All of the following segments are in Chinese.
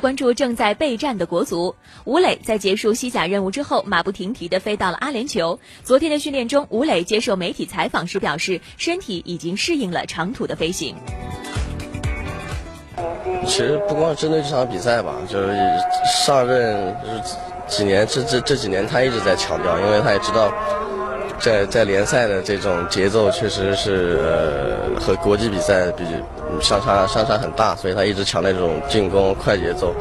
关注正在备战的国足，吴磊在结束西甲任务之后，马不停蹄地飞到了阿联酋。昨天的训练中，吴磊接受媒体采访时表示，身体已经适应了长途的飞行。其实不光针对这场比赛吧，就是上任就是几年这这这几年他一直在强调，因为他也知道，在在联赛的这种节奏确实是呃和国际比赛比。相差相差很大，所以他一直强调这种进攻快节奏。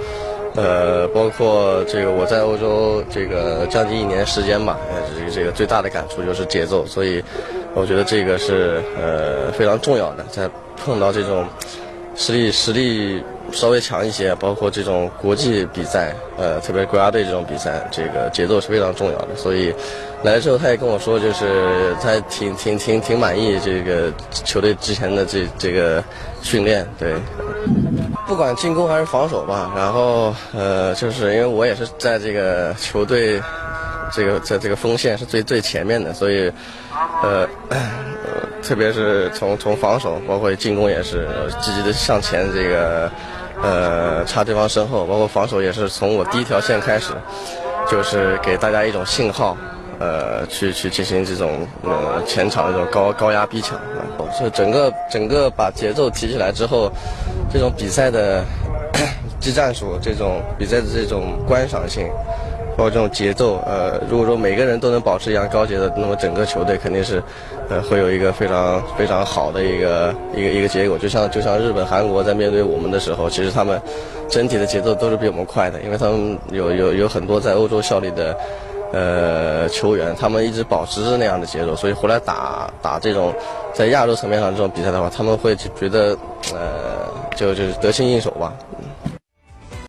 呃，包括这个我在欧洲这个将近一年时间吧，这个这个最大的感触就是节奏。所以我觉得这个是呃非常重要的，在碰到这种实力实力稍微强一些，包括这种国际比赛，呃，特别国家队这种比赛，这个节奏是非常重要的。所以来了之后，他也跟我说，就是他挺挺挺挺满意这个球队之前的这这个。训练对，不管进攻还是防守吧，然后呃，就是因为我也是在这个球队，这个在这个锋线是最最前面的，所以呃，特别是从从防守，包括进攻也是积极的向前，这个呃插对方身后，包括防守也是从我第一条线开始，就是给大家一种信号。呃，去去进行这种呃前场这种高高压逼抢，所以整个整个把节奏提起来之后，这种比赛的技战术，这种比赛的这种观赏性，包括这种节奏，呃，如果说每个人都能保持一样高节奏，那么整个球队肯定是呃会有一个非常非常好的一个一个一个结果。就像就像日本、韩国在面对我们的时候，其实他们整体的节奏都是比我们快的，因为他们有有有很多在欧洲效力的。呃，球员他们一直保持着那样的节奏，所以回来打打这种在亚洲层面上这种比赛的话，他们会觉得呃，就就是得心应手吧。